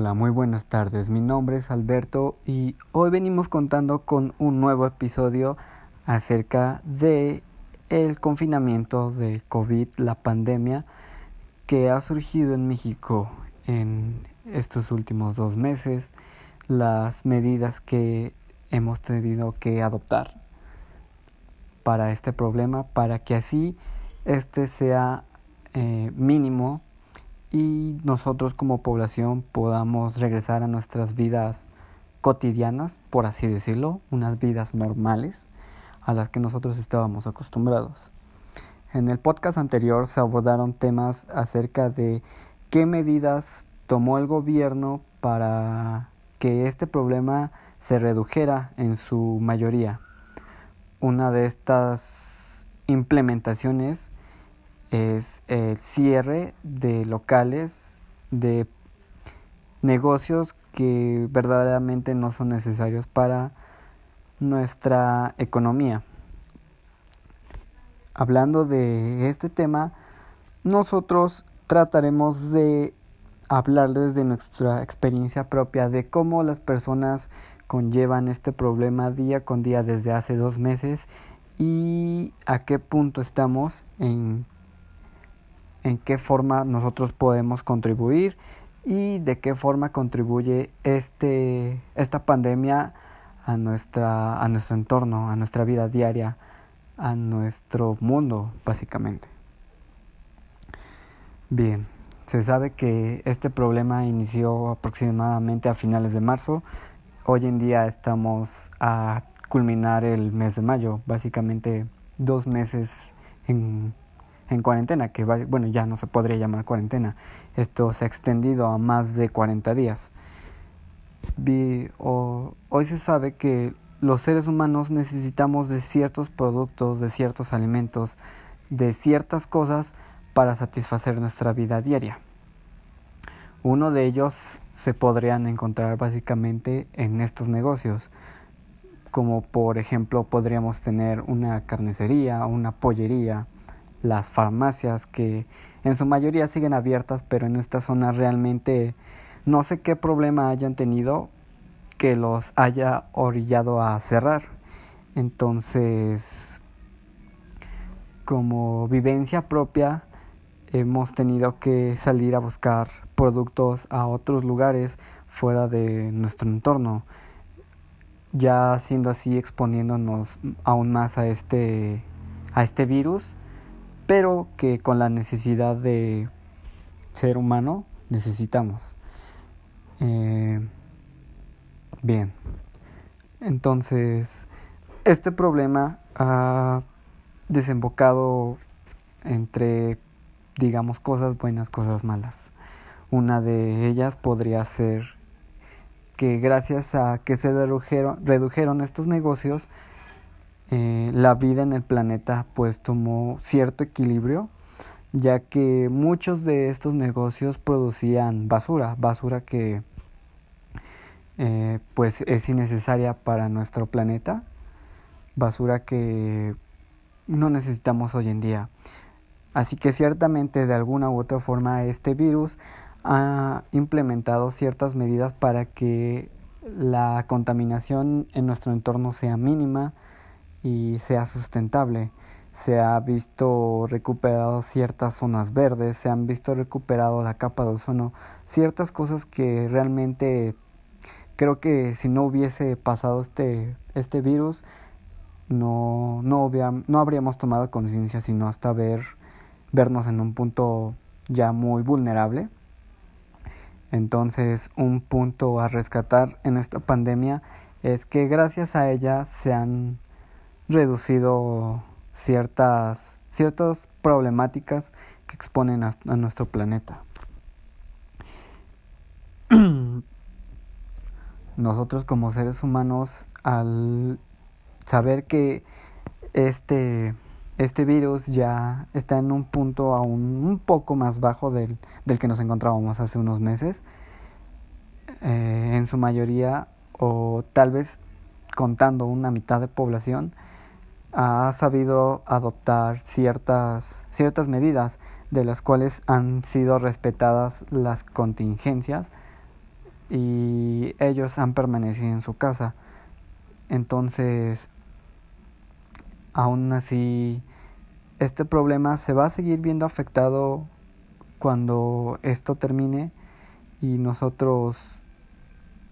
Hola, muy buenas tardes. Mi nombre es Alberto y hoy venimos contando con un nuevo episodio acerca de el confinamiento de COVID, la pandemia que ha surgido en México en estos últimos dos meses, las medidas que hemos tenido que adoptar para este problema, para que así este sea eh, mínimo y nosotros como población podamos regresar a nuestras vidas cotidianas, por así decirlo, unas vidas normales a las que nosotros estábamos acostumbrados. En el podcast anterior se abordaron temas acerca de qué medidas tomó el gobierno para que este problema se redujera en su mayoría. Una de estas implementaciones es el cierre de locales, de negocios que verdaderamente no son necesarios para nuestra economía. Hablando de este tema, nosotros trataremos de hablarles de nuestra experiencia propia, de cómo las personas conllevan este problema día con día desde hace dos meses y a qué punto estamos en en qué forma nosotros podemos contribuir y de qué forma contribuye este, esta pandemia a, nuestra, a nuestro entorno, a nuestra vida diaria, a nuestro mundo, básicamente. Bien, se sabe que este problema inició aproximadamente a finales de marzo. Hoy en día estamos a culminar el mes de mayo, básicamente dos meses en en cuarentena, que bueno, ya no se podría llamar cuarentena. Esto se ha extendido a más de 40 días. hoy se sabe que los seres humanos necesitamos de ciertos productos, de ciertos alimentos, de ciertas cosas para satisfacer nuestra vida diaria. Uno de ellos se podrían encontrar básicamente en estos negocios, como por ejemplo podríamos tener una carnicería, una pollería, las farmacias que en su mayoría siguen abiertas, pero en esta zona realmente no sé qué problema hayan tenido que los haya orillado a cerrar. Entonces, como vivencia propia, hemos tenido que salir a buscar productos a otros lugares fuera de nuestro entorno, ya siendo así exponiéndonos aún más a este a este virus pero que con la necesidad de ser humano necesitamos. Eh, bien, entonces este problema ha desembocado entre, digamos, cosas buenas, cosas malas. Una de ellas podría ser que gracias a que se redujeron, redujeron estos negocios, eh, la vida en el planeta pues tomó cierto equilibrio ya que muchos de estos negocios producían basura, basura que eh, pues es innecesaria para nuestro planeta, basura que no necesitamos hoy en día. Así que ciertamente de alguna u otra forma este virus ha implementado ciertas medidas para que la contaminación en nuestro entorno sea mínima, y sea sustentable. Se ha visto recuperado ciertas zonas verdes, se han visto recuperado la capa de ozono, ciertas cosas que realmente creo que si no hubiese pasado este, este virus, no, no, no habríamos tomado conciencia, sino hasta ver, vernos en un punto ya muy vulnerable. Entonces, un punto a rescatar en esta pandemia es que gracias a ella se han reducido ciertas, ciertas problemáticas que exponen a, nuestro planeta. Nosotros como seres humanos, al saber que este, este virus ya está en un punto aún un poco más bajo del, del que nos encontrábamos hace unos meses, eh, en su mayoría, o tal vez contando una mitad de población, ha sabido adoptar ciertas, ciertas medidas de las cuales han sido respetadas las contingencias y ellos han permanecido en su casa. Entonces, aún así, este problema se va a seguir viendo afectado cuando esto termine y nosotros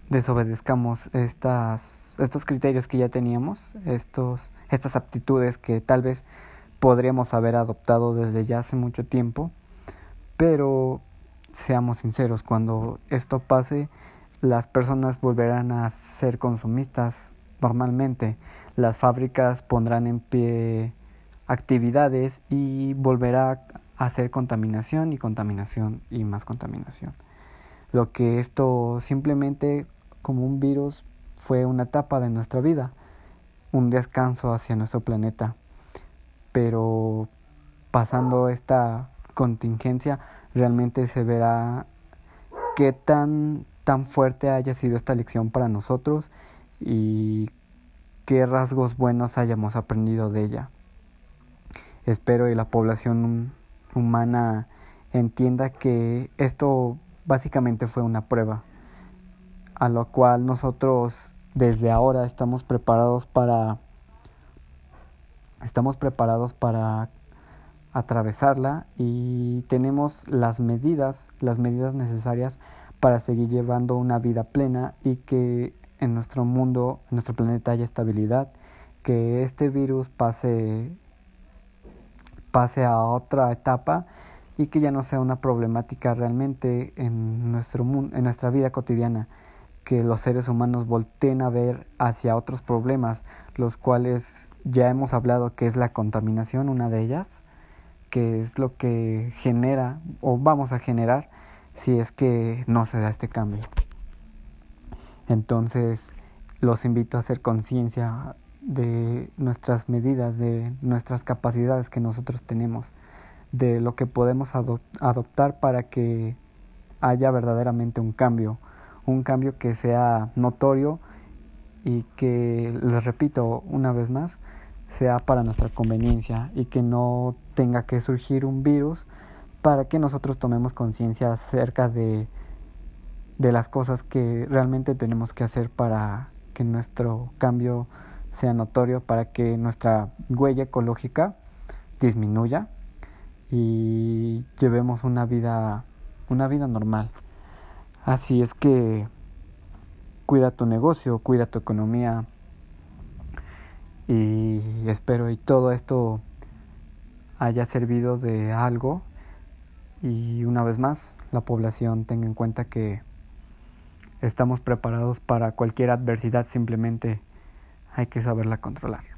desobedezcamos estas, estos criterios que ya teníamos, estos, estas aptitudes que tal vez podríamos haber adoptado desde ya hace mucho tiempo, pero seamos sinceros, cuando esto pase, las personas volverán a ser consumistas normalmente, las fábricas pondrán en pie actividades y volverá a hacer contaminación y contaminación y más contaminación. Lo que esto simplemente como un virus fue una etapa de nuestra vida, un descanso hacia nuestro planeta. Pero pasando esta contingencia realmente se verá qué tan, tan fuerte haya sido esta lección para nosotros y qué rasgos buenos hayamos aprendido de ella. Espero que la población humana entienda que esto básicamente fue una prueba, a lo cual nosotros desde ahora estamos preparados para estamos preparados para atravesarla y tenemos las medidas, las medidas necesarias para seguir llevando una vida plena y que en nuestro mundo, en nuestro planeta haya estabilidad, que este virus pase pase a otra etapa y que ya no sea una problemática realmente en nuestro en nuestra vida cotidiana, que los seres humanos volteen a ver hacia otros problemas, los cuales ya hemos hablado que es la contaminación, una de ellas, que es lo que genera o vamos a generar si es que no se da este cambio. Entonces, los invito a hacer conciencia de nuestras medidas, de nuestras capacidades que nosotros tenemos, de lo que podemos adoptar para que haya verdaderamente un cambio, un cambio que sea notorio y que, les repito una vez más, sea para nuestra conveniencia y que no tenga que surgir un virus para que nosotros tomemos conciencia acerca de, de las cosas que realmente tenemos que hacer para que nuestro cambio sea notorio, para que nuestra huella ecológica disminuya y llevemos una vida una vida normal. Así es que cuida tu negocio, cuida tu economía, y espero y todo esto haya servido de algo y una vez más la población tenga en cuenta que estamos preparados para cualquier adversidad, simplemente hay que saberla controlar.